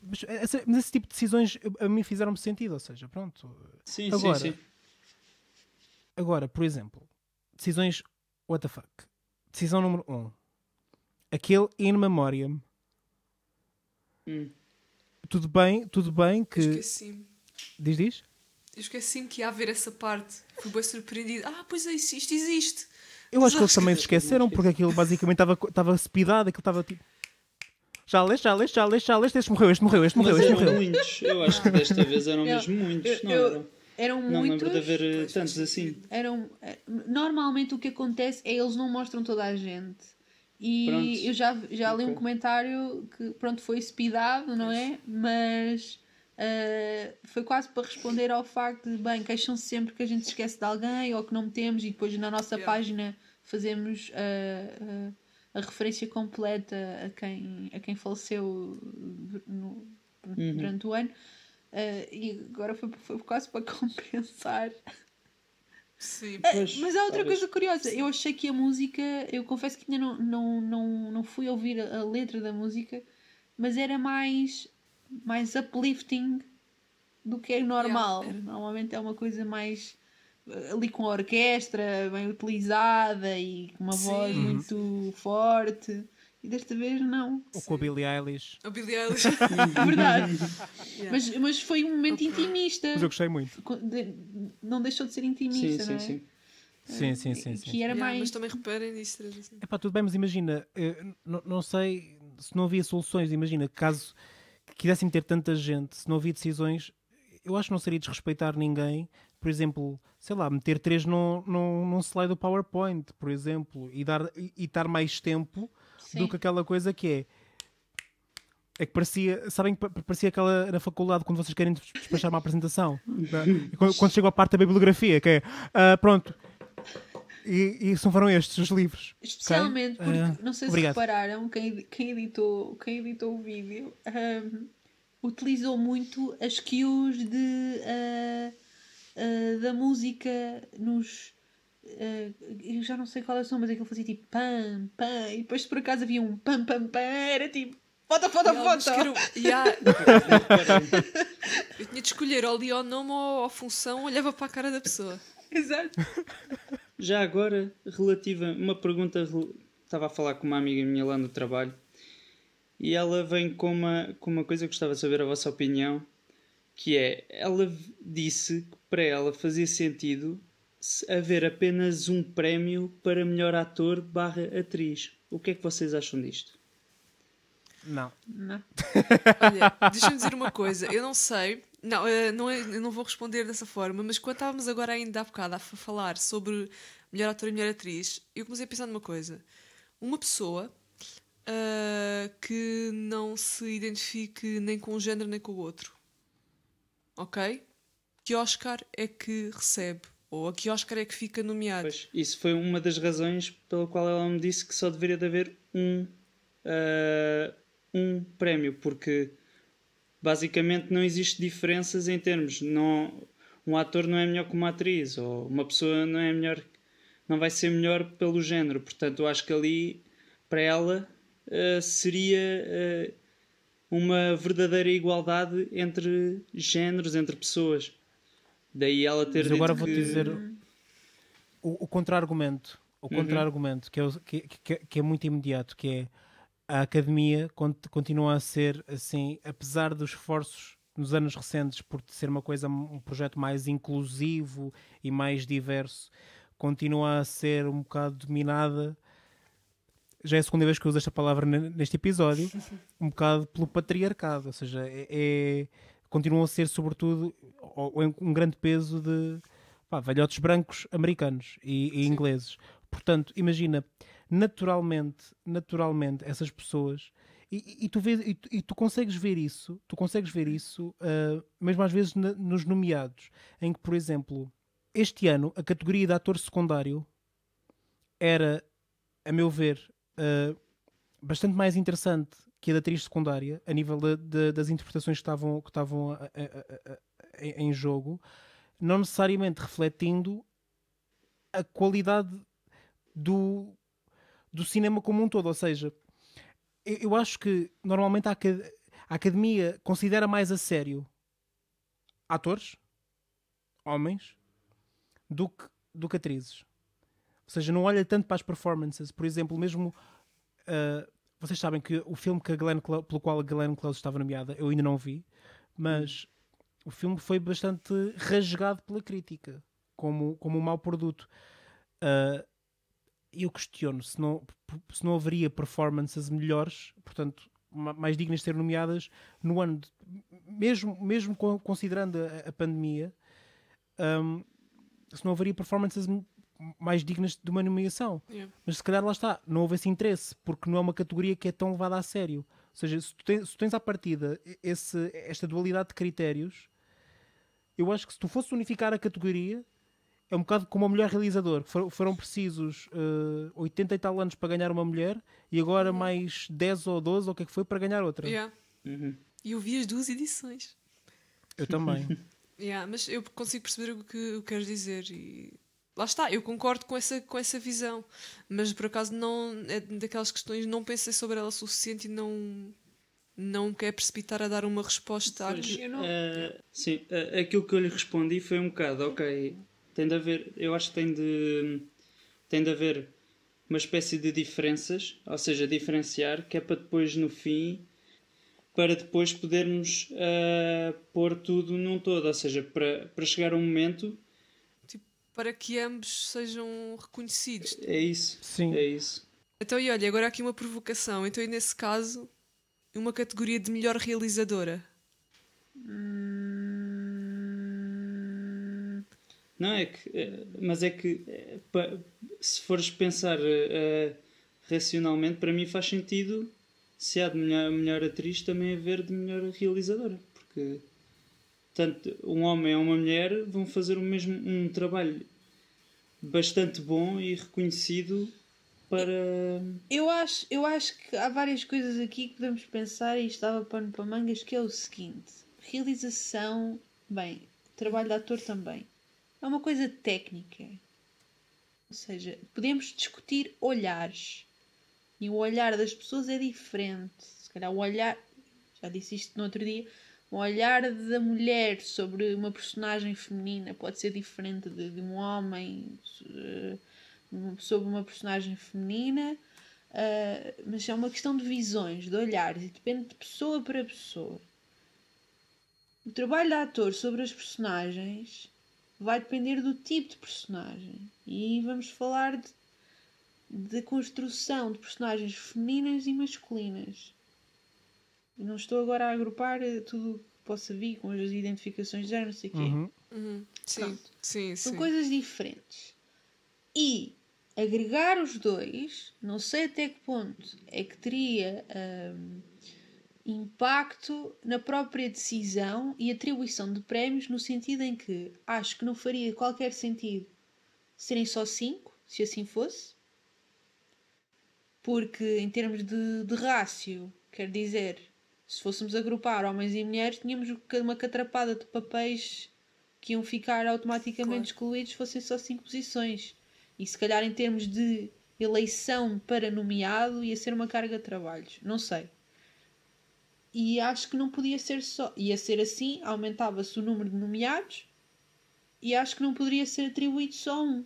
Mas, essa- mas esse tipo de decisões a- a mim fizeram-me sentido, ou seja, pronto. Sim, Agora, sim, sim. Agora, por exemplo, decisões what the fuck. Decisão número 1. Um. Aquele in memoriam. Hum. Tudo bem, tudo bem Eu que. esqueci-me. Diz, diz? Eu esqueci-me que ia haver essa parte. Fui bem surpreendido. Ah, pois é, isto isto existe. Eu acho que eles também se esqueceram, porque aquilo basicamente estava estava speedado, aquilo estava tipo. Já leste, já leste, já leste, já leste, este morreu, este morreu, este morreu, Mas este eram morreu. muitos. Eu acho que desta vez eram Eu- mesmo muitos. não eu- eram? Eram Não muitos. lembro de haver tantos assim. eram eh, normalmente o que acontece é eles não mostram toda a gente e Pronto. eu já, já li um comentário que pronto foi speedado não é mas eh, foi quase para responder ao facto de bem queixam-se sempre que a gente esquece de alguém ou que não metemos e depois na nossa Yeah. página fazemos eh, eh, a referência completa a quem a quem faleceu no- Uhum. durante o ano e agora foi, foi quase para compensar Sim. Pois, mas há outra coisa curiosa. Eu achei que a música, eu confesso que ainda não, não, não, não fui ouvir a, letra da música, mas era mais, mais uplifting do que é normal. Yeah. Normalmente é uma coisa mais eh, ali com a orquestra bem utilizada e com uma Sim. voz muito forte. E desta vez não. Ou com a Billie Eilish. A Billie Eilish. É verdade. Yeah. mas, mas foi um momento intimista. Mas eu gostei muito. De- Não deixou de ser Sim, intimista, sim, não é? sim. Sim, sim, sim. Que sim. era Yeah, mais. Mas também reparem nisso. Assim. Epá, tudo bem, mas imagina, eh, não sei se não havia soluções, imagina, caso quisessem ter tanta gente, se não havia decisões, eu acho que não seria desrespeitar ninguém, por exemplo, sei lá, meter três num, num, num slide do PowerPoint, por exemplo, e dar e, e dar mais tempo do Sim. que aquela coisa que é. É que parecia, sabem que pa- parecia aquela na faculdade quando vocês querem des- despachar uma apresentação. quando, quando chega à parte da bibliografia, que é ah, pronto. E, e são foram estes os livros. Especialmente porque, Ah, não sei obrigado. se repararam, quem, quem, editou, quem editou o vídeo ahm, utilizou muito as cues de, ah, ah, da música nos. Ah, eu já não sei qual é o som, mas aquilo fazia tipo pam, pam, e depois se por acaso havia um pam, pam, pam, era tipo. Foto, foto, E foto! o- e há- Caralho. eu tinha de escolher ou li ao nome ou à função, olhava para a cara da pessoa. Exato. Já agora, relativa, uma pergunta. Estava a falar com uma amiga minha lá no trabalho e ela vem com uma, com uma coisa que gostava de saber a vossa opinião, que é, ela disse que para ela fazia sentido se haver apenas um prémio para melhor ator barra atriz. O que é que vocês acham disto? Não. Não. Olha, deixa-me dizer uma coisa, eu não sei, não, eh, não é- eu não vou responder dessa forma, mas quando estávamos agora ainda há bocado a falar sobre melhor ator e melhor atriz, eu comecei a pensar numa coisa. Uma pessoa ah, que não se identifique nem com um género nem com o outro, ok? Que Oscar é que recebe? Ou a que Oscar é que fica nomeado? Pois, isso foi uma das razões pela qual ela me disse que só deveria de haver um, ah, um prémio, porque basicamente não existe diferenças em termos. Não, um ator não é melhor que uma atriz, ou uma pessoa não é melhor, não vai ser melhor pelo género. Portanto, eu acho que ali, para ela, ah, seria ah, uma verdadeira igualdade entre géneros, entre pessoas. Daí ela ter Mas agora dito vou-te que- dizer o, o contra-argumento. O Uhum. contra-argumento, que, é que, que- que é muito imediato, que é a academia cont- continua a ser assim, apesar dos esforços nos anos recentes por ser uma coisa, um projeto mais inclusivo e mais diverso, continua a ser um bocado dominada. Já é a segunda vez que eu uso esta palavra ne- neste episódio, um bocado pelo patriarcado, ou seja, é, é- continuam a ser sobretudo um grande peso de pá, velhotes brancos americanos e, e ingleses. Portanto, imagina, naturalmente, naturalmente, essas pessoas e, e- tu vês, e, tu, e tu consegues ver isso, tu consegues ver isso, ah, mesmo às vezes na- nos nomeados, em que, por exemplo, este ano a categoria de ator secundário era, a meu ver, ah, bastante mais interessante que a da atriz secundária, a nível da- da- das interpretações que estavam, que estavam a- a- a- em jogo, não necessariamente refletindo a qualidade do, do cinema como um todo. Ou seja, eu, eu acho que normalmente a, a academia considera mais a sério atores, homens, do que, do que atrizes. Ou seja, não olha tanto para as performances. Por exemplo, mesmo. ah, vocês sabem que o filme que Glenn Close, pelo qual a Glenn Close estava nomeada, eu ainda não vi, mas o filme foi bastante rasgado pela crítica como, como um mau produto. Ah, eu questiono se não, se não haveria performances melhores, portanto, ma- mais dignas de ser nomeadas no ano, de- mesmo, mesmo con- considerando a, a pandemia, ahm, se não haveria performances mais dignas de uma nomeação. Yeah. Mas se calhar lá está, não houve esse interesse, porque não é uma categoria que é tão levada a sério. Ou seja, se tu tens, se tu tens à partida esse, esta dualidade de critérios, eu acho que se tu fosse unificar a categoria, é um bocado como a mulher realizador. que for- Foram precisos eh, 80 e tal anos para ganhar uma mulher e agora mais 10 ou 12 ou o que é que foi para ganhar outra. Yeah. Uhum. E eu vi as duas edições. Eu também. Yeah, mas eu consigo perceber o que o que queres dizer e lá está, eu concordo com essa, com essa visão, mas por acaso não é daquelas questões, não pensei sobre ela o suficiente e não não me quero precipitar a dar uma resposta à Pois, eh, sim, eh, aquilo que eu lhe respondi foi um bocado, ok, tem de haver, eu acho que tem de, tem de haver uma espécie de diferenças, ou seja, diferenciar, que é para depois no fim, para depois podermos eh, pôr tudo num todo, ou seja, para, para chegar a um momento, para que ambos sejam reconhecidos. é isso, Sim. é isso. Então, e olha, agora aqui uma provocação. Então, e nesse caso, uma categoria de melhor realizadora. Não é que, eh, mas é que pa- se fores pensar eh, racionalmente, para mim faz sentido se há de melhor, melhor atriz também haver de melhor realizadora, porque tanto um homem ou uma mulher vão fazer o mesmo um trabalho bastante bom e reconhecido para Eu acho, eu acho que há várias coisas aqui que podemos pensar e estava pano para mangas, que é o seguinte. Realização, bem, trabalho de ator também. É uma coisa técnica. Ou seja, podemos discutir olhares. E o olhar das pessoas é diferente. Se calhar o olhar, já disse isto no outro dia, o olhar da mulher sobre uma personagem feminina pode ser diferente de, de um homem eh, sobre uma personagem feminina, eh, mas é uma questão de visões, de olhares, e depende de pessoa para pessoa. O trabalho de ator sobre as personagens vai depender do tipo de personagem. E vamos falar de, de construção de personagens femininas e masculinas. Eu não estou agora a agrupar eh, tudo o que possa vir com as identificações de género, não sei o quê. Uhum. Uhum. Sim, Pronto. sim, São sim. coisas diferentes. E agregar os dois, não sei até que ponto é que teria hum, impacto na própria decisão e atribuição de prémios, no sentido em que acho que não faria qualquer sentido serem só cinco, se assim fosse, porque em termos de, de rácio, quer dizer, se fôssemos agrupar homens e mulheres, tínhamos uma catrapada de papéis que iam ficar automaticamente Claro. excluídos se fossem só cinco posições. E se calhar em termos de eleição para nomeado ia ser uma carga de trabalhos. Não sei. E acho que não podia ser só. Ia ser assim, aumentava-se o número de nomeados e acho que não poderia ser atribuído só um.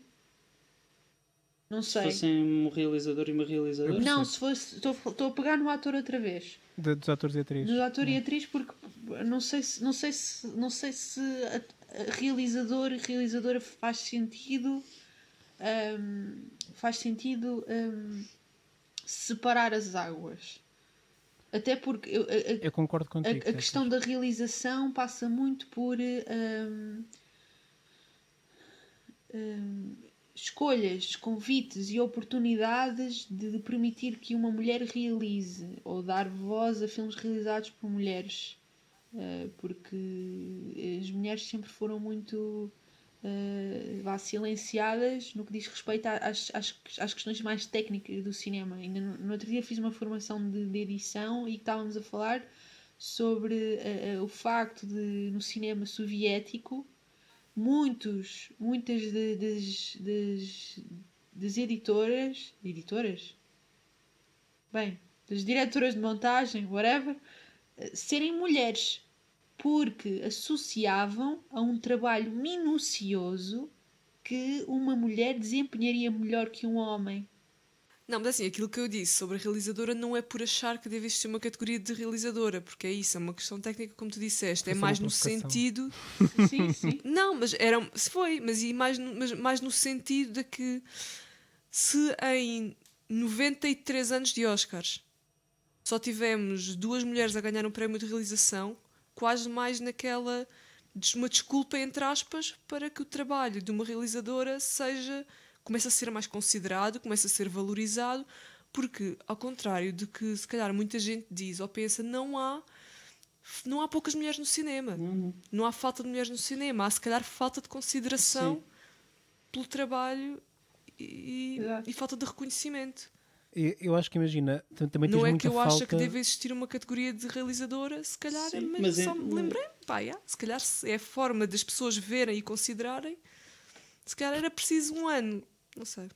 Não Se sei. fossem um realizador e uma realizadora. Não, se fosse. Estou estou a pegar no ator outra vez. De- dos atores e atrizes. No ator e atriz, porque não sei se, não sei se, não sei se a- a realizador e realizadora faz sentido. hum, faz sentido hum, separar as águas. Até porque eu- a- a- Eu concordo a, contigo. a Tecas. questão da realização passa muito por hum, hum, escolhas, convites e oportunidades de, permitir que uma mulher realize ou dar voz a filmes realizados por mulheres. Uh, porque as mulheres sempre foram muito vá, silenciadas no que diz respeito às, às, às questões mais técnicas do cinema. Ainda no, no outro dia fiz uma formação de, de edição e estávamos a falar sobre uh, o facto de no cinema soviético muitos, muitas das, das, das editoras, editoras? Bem, das diretoras de montagem, whatever, eh, serem mulheres, porque associavam a um trabalho minucioso que uma mulher desempenharia melhor que um homem. Não, mas assim, aquilo que eu disse sobre a realizadora não é por achar que deve existir uma categoria de realizadora, porque é isso, é uma questão técnica, como tu disseste, é só mais no sentido. Sim, sim. Não, mas era. Se foi, mas, e mais, no- mas mais no sentido de que se em 93 anos de Oscars só tivemos duas mulheres a ganhar um prémio de realização, quase mais naquela. uma desculpa, entre aspas, para que o trabalho de uma realizadora seja. Comece a ser mais considerado, comece a ser valorizado, porque, ao contrário de que se calhar muita gente diz ou pensa, não há. Não há poucas mulheres no cinema Não, não há falta de mulheres no cinema, há se calhar falta de consideração Sim. pelo trabalho e, e falta de reconhecimento. Eu, eu acho que imagina, tam- também tens não é muita que eu falta. acho que deve existir uma categoria de realizadora, se calhar, Sim, mas, mas é- só me lembrei, pá, yeah, se calhar é a forma das pessoas verem e considerarem, se calhar era preciso um ano, não sei.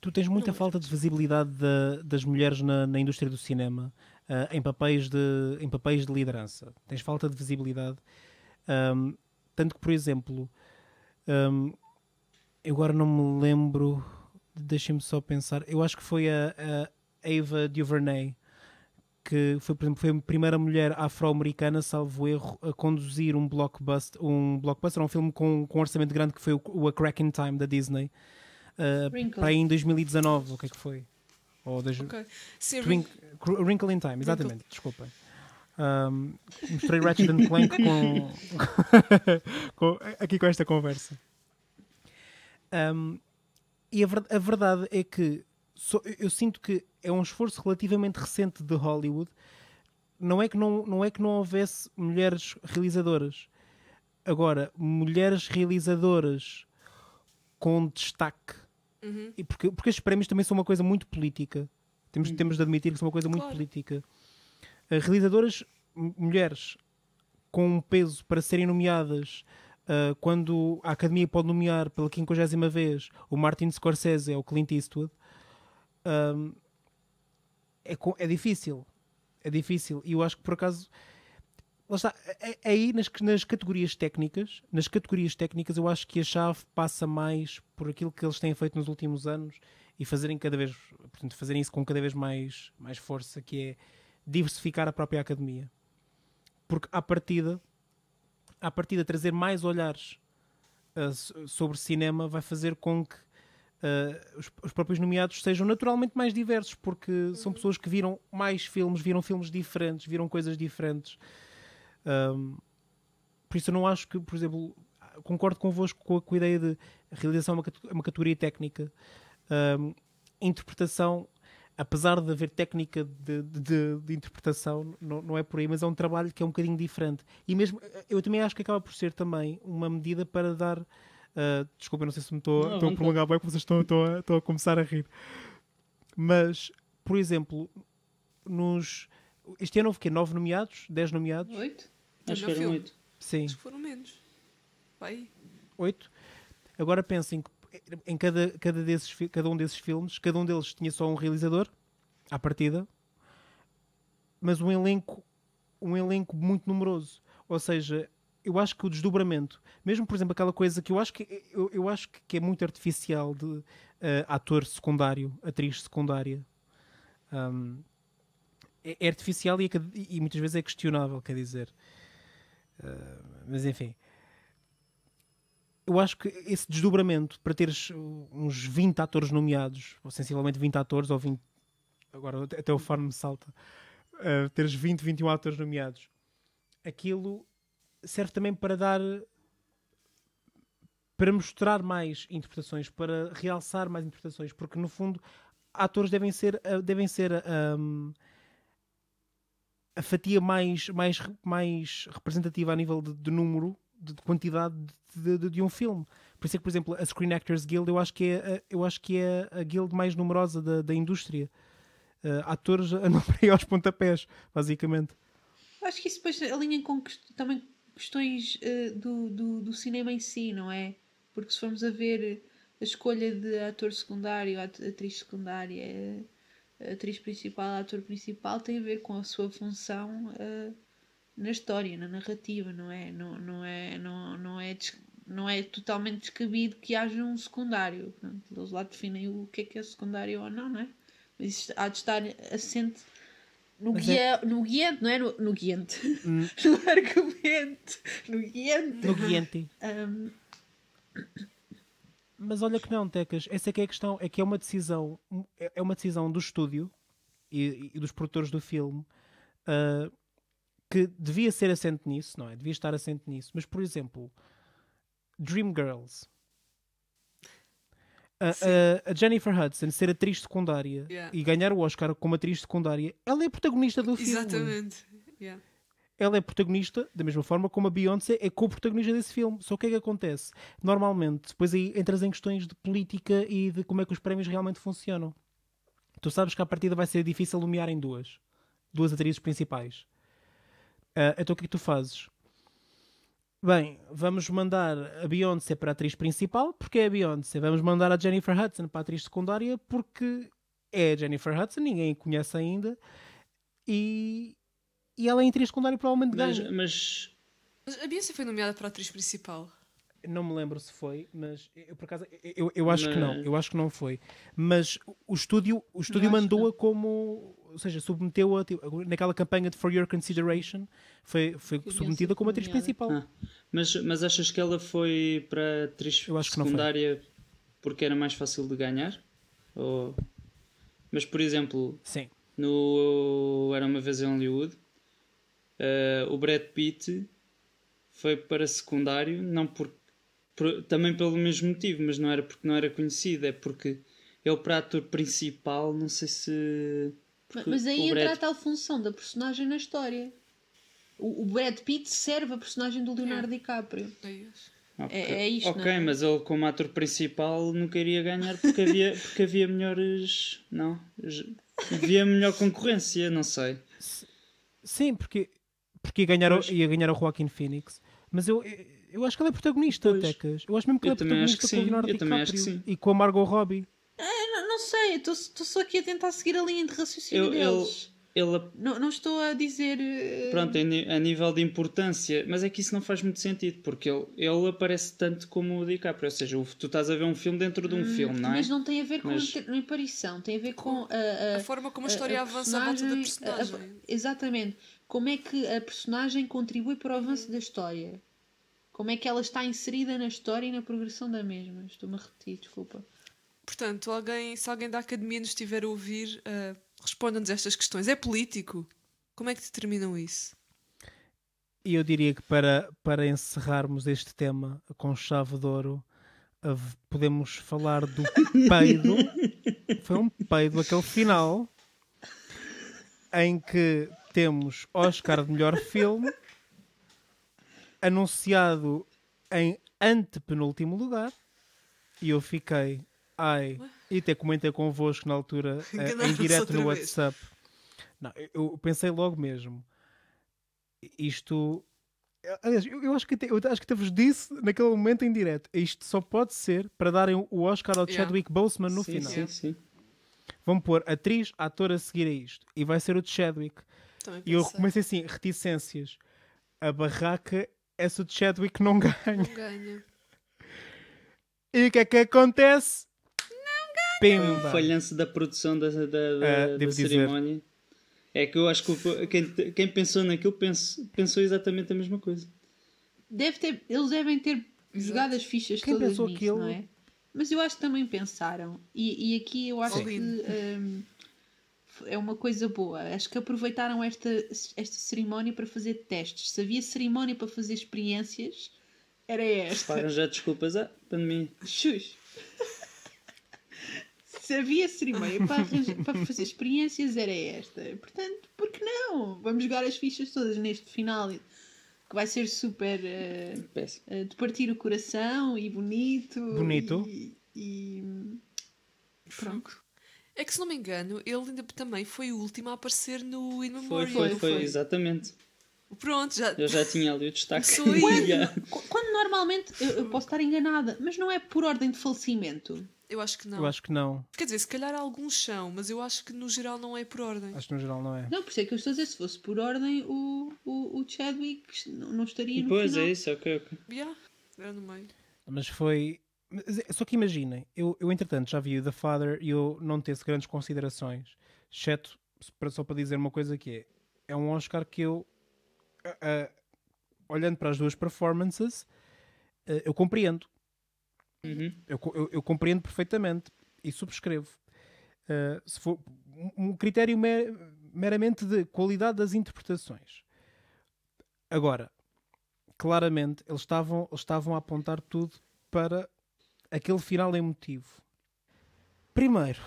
Tu tens muita Não é. falta de visibilidade da- das mulheres na, na indústria do cinema ah, em, papéis de, em papéis de liderança. Tens falta de visibilidade. Ahm, tanto que, por exemplo, ahm, eu agora não me lembro, deixem-me só pensar, eu acho que foi a, a Ava DuVernay que foi, por exemplo, foi a primeira mulher afro-americana, salvo erro, a conduzir um blockbuster, um blockbuster, um filme com, com um orçamento grande que foi o, o A Crack in Time da Disney. Uh, Wrinkle. para aí em 2019, o que é que foi? Ou dois- Ok. Sim, Twink- Cr- Wrinkle in Time, exatamente, desculpem. Um, mostrei Ratchet and Clank com, com- aqui com esta conversa. Um, e a, ver- a verdade é que eu sinto que é um esforço relativamente recente de Hollywood. Não é que não, não, é que não houvesse mulheres realizadoras. Agora, mulheres realizadoras com destaque Uhum. e porque, porque estes prémios também são uma coisa muito política. Temos, Uhum. temos de admitir que são uma coisa muito Claro. política. Uh, realizadoras, mulheres, com um peso para serem nomeadas uh, quando a Academia pode nomear pela 50 vez o Martin Scorsese ou o Clint Eastwood, um, é, co- é difícil. É difícil. E eu acho que por acaso. Está. É- é- Aí nas, nas categorias técnicas, nas categorias técnicas, eu acho que a chave passa mais por aquilo que eles têm feito nos últimos anos e fazerem cada vez, portanto, fazerem isso com cada vez mais, mais força, que é diversificar a própria academia. Porque à partida, à partida trazer mais olhares uh, so- sobre cinema vai fazer com que uh, os, os próprios nomeados sejam naturalmente mais diversos, porque são pessoas que viram mais filmes, viram filmes diferentes, viram coisas diferentes. Um, por isso eu não acho que, por exemplo, concordo convosco com a, com a ideia de realização é uma, é uma categoria técnica. Um, interpretação, apesar de haver técnica de, de- de- interpretação, não, não é por aí, mas é um trabalho que é um bocadinho diferente. E mesmo, eu também acho que acaba por ser também uma medida para dar. Uh, desculpa, não sei se me estou a prolongar bem, porque vocês estão, estão, a, estão a começar a rir. Mas, por exemplo, nos. Este ano houve quê? 9 nomeados? 10 nomeados? Oito? Acho que Melhor eram filme. oito. Sim, Acho que foram menos. Vai. 8. Agora pensem que em cada, cada, desses, cada um desses filmes, cada um deles tinha só um realizador, à partida, mas um elenco, um elenco muito numeroso. Ou seja, eu acho que o desdobramento, mesmo por exemplo aquela coisa que eu acho que, eu, eu acho que- é muito artificial de eh, ator secundário, atriz secundária, hum, é, é artificial e, é e muitas vezes é questionável, quer dizer. Ah, mas enfim eu acho que esse desdobramento para teres uns 20 atores nomeados, ou sensivelmente 20 atores, ou 20, agora até o Farm me salta, uh, teres 20, 21 atores nomeados, aquilo serve também para dar. para mostrar mais interpretações, para realçar mais interpretações, porque no fundo atores devem ser, uh, devem ser a fatia mais, mais, mais representativa a nível de, de número, de, de quantidade de, de- de um filme. Por isso é que, por exemplo, a Screen Actors Guild eu acho que é, a- eu acho que é a guild mais numerosa da, da indústria. Uh, atores para aí aos pontapés, basicamente. Acho que isso depois alinha com também questões eh, do, do, do cinema em si, não é? Porque se formos a ver a escolha de ator secundário, at- atriz secundária, atriz principal, ator principal, tem a ver com a sua função eh, na história, na narrativa, não é? Não, não é, não, não é, não é totalmente descabido que haja um secundário. Portanto, eles lá definem o que é que é secundário ou não, não é? Mas isso há de estar assente no, Mas guia, no guiante, não é? No, no guiante. no argumento. No guiante. No Guiente. Um, Mas olha que não, Tecas. Essa é que é a questão. É que é uma decisão, é é uma decisão do estúdio e, e dos produtores do filme ah, que devia ser assente nisso, não é? Devia estar assente nisso. Mas, por exemplo, Dreamgirls. A, a- a Jennifer Hudson ser atriz secundária Yeah. e ganhar o Oscar como atriz secundária, ela é protagonista do filme. Exatamente. Yeah. Ela é protagonista, da mesma forma como a Beyoncé é co-protagonista desse filme. Só o que é que acontece? Normalmente, depois aí entras em questões de política e de como é que os prémios realmente funcionam. Tu sabes que à partida vai ser difícil nomear em duas. Duas atrizes principais. Ah, então o que é que tu fazes? Bem, vamos mandar a Beyoncé para a atriz principal porque é a Beyoncé. Vamos mandar a Jennifer Hudson para a atriz secundária porque é a Jennifer Hudson, ninguém a conhece ainda. E, e ela em atriz secundária provavelmente Mas, ganha. mas Mas a Beyoncé foi nomeada para a atriz principal. Não me lembro se foi, mas eu por acaso eu, eu acho que não, eu acho que não foi. Mas o estúdio, o estúdio mandou-a como, ou seja, submeteu-a tipo, naquela campanha de For Your Consideration, foi, foi submetida como atriz nomeada. principal. Ah, mas, mas achas que ela foi para atriz Eu acho que não foi. secundária porque era mais fácil de ganhar? Ou... Mas, por exemplo, Sim. no Era Uma Vez em Hollywood, eh, o Brad Pitt foi para secundário, não por, por- também pelo mesmo motivo, mas não era porque não era conhecido, é porque ele para ator principal, não sei se... mas aí o entra Brad a tal função da personagem na história. O, o Brad Pitt serve a personagem do Leonardo DiCaprio. É isso. Ok, É- é isto, Ok, não é? mas ele como ator principal nunca iria ganhar porque havia, porque havia melhores. Não. Havia melhor concorrência, não sei. Sim, porque, porque ia, ganhar, o- Pois. ia ganhar o Joaquin Phoenix. Mas eu, eu acho que ele é protagonista, Pois. Tecas. Eu acho mesmo que ele é protagonista com o Leonardo eu também acho que DiCaprio sim. e com a Margot Robbie. Não, não sei, estou só aqui a tentar seguir a linha de raciocínio Eu- deles. ele Não, não estou a dizer. eh, Pronto, a a nível de importância, mas é que isso não faz muito sentido, porque ele, ele aparece tanto como o DiCaprio, ou seja, tu estás a ver um filme dentro de um filme, não é? Hum, Mas não tem a ver com Mas- a aparição, tem a ver com a, a- A forma como a história a avança à volta da personagem- a- a- personagem. exatamente. Como é que a personagem contribui para o avanço da história? Como é que ela está inserida na história e na progressão da mesma? Estou-me a repetir, desculpa. Portanto, alguém, se alguém da academia nos estiver a ouvir, ah, responda-nos estas questões. É político? Como é que determinam isso? E eu diria que para, para encerrarmos este tema com chave de ouro, v- podemos falar do peido. Foi um peido aquele final em que temos Oscar de melhor filme anunciado em antepenúltimo lugar e eu fiquei ai e até comentei convosco na altura eh, em direto no. WhatsApp não, eu- pensei logo mesmo isto aliás, eu, eu acho que até, eu acho que até vos disse naquele momento em direto isto só pode ser para darem o Oscar ao Yeah. Chadwick Boseman no sim, final sim, sim. vão pôr atriz, ator a seguir a isto e vai ser o Chadwick e eu comecei assim, reticências a barraca é se o Chadwick não ganha Não ganha. e o que é que acontece? Foi um Pimba! falhanço da produção da, da, da, Ah, da dizer. cerimónia. É que eu acho que quem, quem pensou naquilo penso- pensou exatamente a mesma coisa. Deve ter, eles devem ter jogado as fichas Quem todas pensou nisso, aquilo? não é? Mas eu acho que também pensaram. E, e aqui eu acho Sim. que hum, é uma coisa boa. Acho que aproveitaram esta, esta cerimónia para fazer testes. Se havia cerimónia para fazer experiências, era esta. Para já desculpas, ah, pandemia. Xux. Se havia cerimónia para, arranjar- para fazer experiências, era esta. Portanto, por que não? Vamos jogar as fichas todas neste final que vai ser super Péssimo. eh, de partir o coração e bonito. Bonito. E, e- Pronto. É que se não me engano, ele ainda também foi o último a aparecer no In Foi, Memoriam. foi, Foi, foi, foi. exatamente. Pronto, já. Eu já tinha ali o destaque. Começou aí. Já. Qu- Quando normalmente, eu, eu posso estar enganada, mas não é por ordem de falecimento. Eu acho que não. Eu acho que não. Quer dizer, se calhar alguns são, mas eu acho que no geral não é por ordem. Acho que no geral não é. Não, por isso é que eu estou a dizer, se fosse por ordem, o, o, o Chadwick não, estaria no Pois final. é isso, ok, ok. Yeah, era no meio. Mas foi. É- Só que imaginem, eu, eu entretanto já vi o The Father e eu não tenho grandes considerações, exceto só para dizer uma coisa que é: é um Oscar que eu, ah, ah, olhando para as duas performances, ah, eu compreendo. Uhum. Eu, eu- eu compreendo perfeitamente e subscrevo. Uh, se for um um critério mer- meramente de qualidade das interpretações. Agora, claramente, eles estavam, eles estavam a apontar tudo para aquele final emotivo. Primeiro,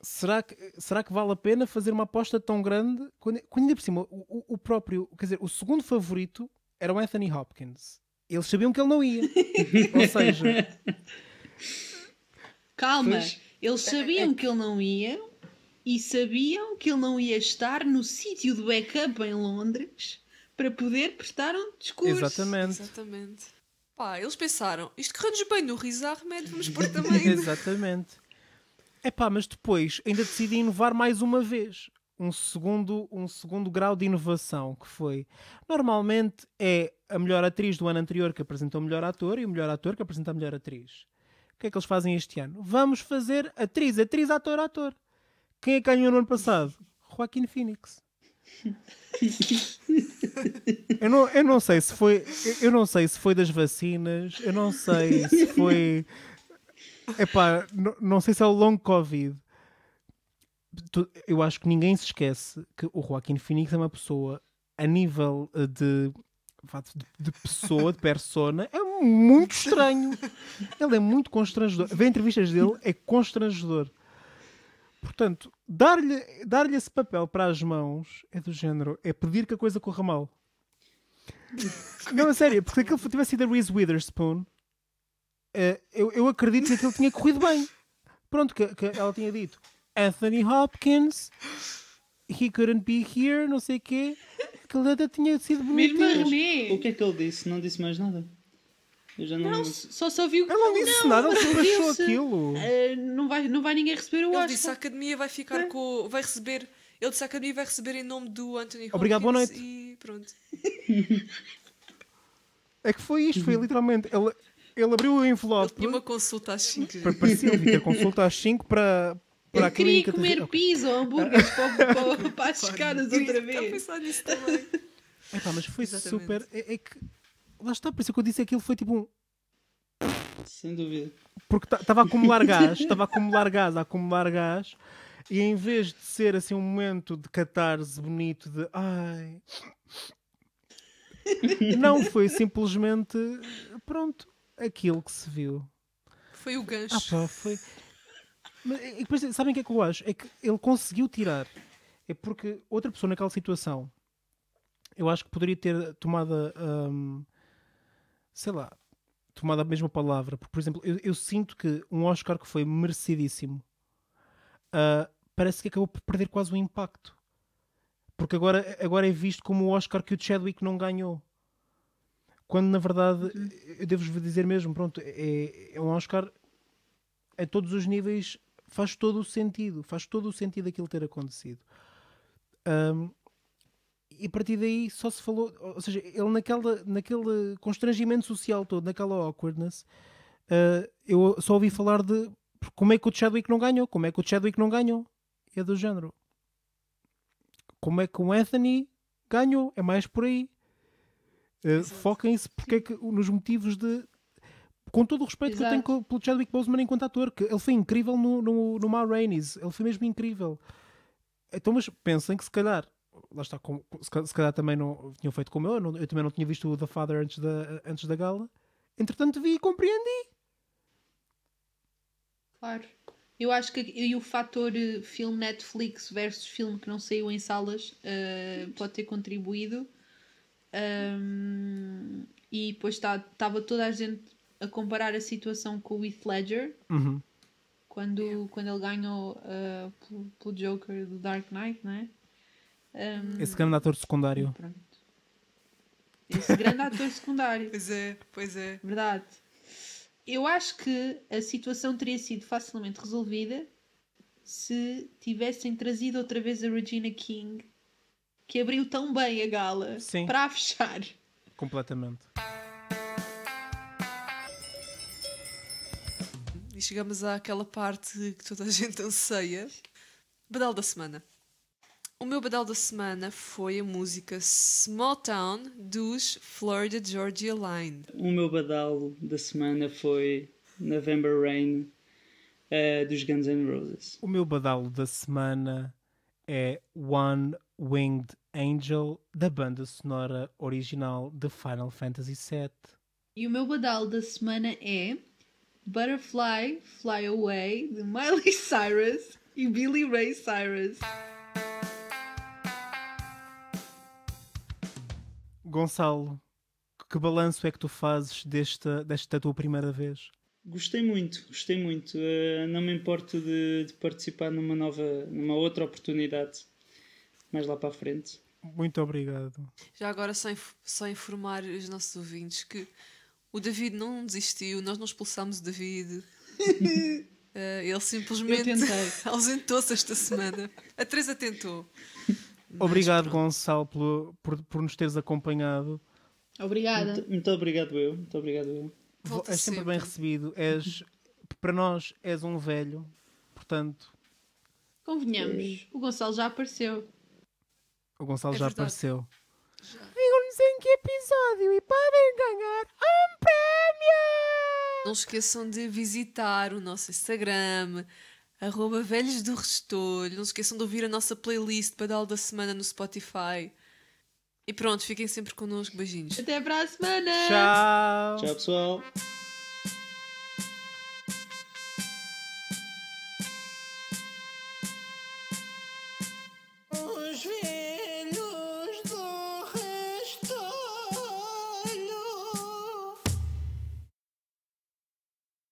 será que, será que vale a pena fazer uma aposta tão grande quando, quando ainda por cima o, o- próprio, quer dizer, o segundo favorito era o Anthony Hopkins. Eles sabiam que ele não ia. Ou seja, Calma, Pois. eles sabiam que ele não ia e sabiam que ele não ia estar no sítio do backup em Londres para poder prestar um discurso. exatamente. Exatamente. Pá, eles pensaram, isto correu-nos bem no riso remédio, vamos pôr também. Exatamente. É pá, mas depois ainda decidi inovar mais uma vez. Um segundo, um segundo grau de inovação que foi. Normalmente é a melhor atriz do ano anterior que apresenta o melhor ator e o melhor ator que apresenta a melhor atriz. O que é que eles fazem este ano? Vamos fazer atriz, atriz, ator, ator. Quem é que ganhou no ano passado? Joaquin Phoenix. Eu não, eu não sei se foi eu- não sei se foi das vacinas eu não sei se foi Epá, n- não sei se é o long Covid. Eu acho que ninguém se esquece que o Joaquim Phoenix é uma pessoa a nível eh, de, de pessoa, de persona, é muito estranho. Ele é muito constrangedor. Ver entrevistas dele é constrangedor. Portanto, dar-lhe dar esse papel para as mãos é do género, é pedir que a coisa corra mal. Não, a sério, porque se aquilo tivesse sido a Reese Witherspoon, eh, eu, eu acredito que aquilo tinha corrido bem. Pronto, que, que ela tinha dito Anthony Hopkins, he couldn't be here, não sei o quê. Aquilo até tinha sido bonito. Mesmo a René. O que é que ele disse? Não disse mais nada. Eu já não. Não, só só viu que Ele não disse nada, ele só achou aquilo. Ah, não, vai, não vai ninguém receber o Ele Oscar. disse a academia vai ficar com. vai receber Ele disse à academia vai receber em nome do Anthony Hopkins Obrigado, boa noite. e pronto. É que foi isto, foi literalmente. Ele, ele abriu o Ele envelope. tinha uma consulta às 5. pa- Parecia ter consulta às 5 para, para a Eu queria clínica. comer pizza ou hambúrgueres para, para, para as escadas outra Estava a vez. pensar nisso também. Epá, mas foi Exatamente. super. É, é que. Lá está, por isso que eu disse aquilo foi tipo um. Sem dúvida. Porque estava a acumular gás, estava a acumular gás, a acumular gás, e em vez de ser assim um momento de catarse bonito, de ai. Não, foi simplesmente. Pronto, aquilo que se viu. Foi o gancho. Ah, pá, foi. Mas, é que depois, sabem o que é que eu acho? É que ele conseguiu tirar. É porque outra pessoa naquela situação, eu acho que poderia ter tomado, hum, sei lá, tomado a mesma palavra. Porque, por exemplo, eu, eu sinto que um Oscar que foi merecidíssimo ah, parece que acabou por perder quase o impacto. Porque agora, agora é visto como o Oscar que o Chadwick não ganhou. Quando na verdade, eu devo-vos dizer mesmo, pronto, é, é um Oscar a todos os níveis faz todo o sentido, faz todo o sentido aquilo ter acontecido. Ahm, e a partir daí só se falou, ou seja, ele naquela, naquele constrangimento social todo, naquela awkwardness, ah, eu só ouvi falar de como é que o Chadwick não ganhou, como é que o Chadwick não ganhou. É do género. Como é que o Anthony ganhou? É mais por aí. Exato. Foquem-se porque é que, nos motivos de com todo o respeito que eu tenho Exato. pelo Chadwick Boseman enquanto ator, que ele foi incrível no, no, no Ma Rainey's, ele foi mesmo incrível. Então, mas pensem que se calhar, lá está, com- se ca- se calhar também não tinham feito como eu, eu, não- eu também não tinha visto o The Father antes da, antes da gala. Entretanto, vi e compreendi. Claro. Eu acho que e o fator eh, filme Netflix versus filme que não saiu em salas eh, pode ter contribuído. Ahm, e depois estava toda a gente a comparar a situação com o Heath Ledger Uhum. quando, quando ele ganhou pelo, pelo Joker do Dark Knight, não é? Ahm, Esse grande ator secundário. pronto. Esse grande ator secundário. Pois é, pois é. Verdade. Eu acho que a situação teria sido facilmente resolvida se tivessem trazido outra vez a Regina King, que abriu tão bem a gala, Sim. para a fechar. Completamente. E chegamos àquela parte que toda a gente anseia. Badal da semana. O meu badal da semana foi a música Small Town dos Florida Georgia Line. O meu badalo da semana foi November Rain eh, dos Guns N' Roses. O meu badalo da semana é One Winged Angel, da banda sonora original de Final Fantasy VII. E o meu badal da semana é Butterfly Fly Away, de Miley Cyrus e Billy Ray Cyrus. Gonçalo, que balanço é que tu fazes desta, desta tua primeira vez? Gostei muito, gostei muito. Eh, não me importo de, de participar numa nova, numa outra oportunidade mais lá para a frente. Muito obrigado. Já agora só, inf- só informar os nossos ouvintes que o David não desistiu, nós não expulsámos o David. Eh, ele simplesmente ausentou-se esta semana. A Teresa tentou. Obrigado, pronto. Gonçalo, pelo- por, por nos teres acompanhado. Obrigada. Muito, muito obrigado eu, muito obrigado eu. Volta és sempre, bem sempre. recebido. És, para nós, és um velho. Portanto, Convenhamos, o Gonçalo já apareceu. o Gonçalo É já verdade. apareceu. Digam-nos em que episódio e podem ganhar um prémio! Não esqueçam de visitar o nosso Instagram, arroba velhos do Restolho. Não se esqueçam de ouvir a nossa playlist Badal da Semana no Spotify. E pronto, fiquem sempre connosco. Beijinhos. Até para a semana! Tchau! Tchau pessoal.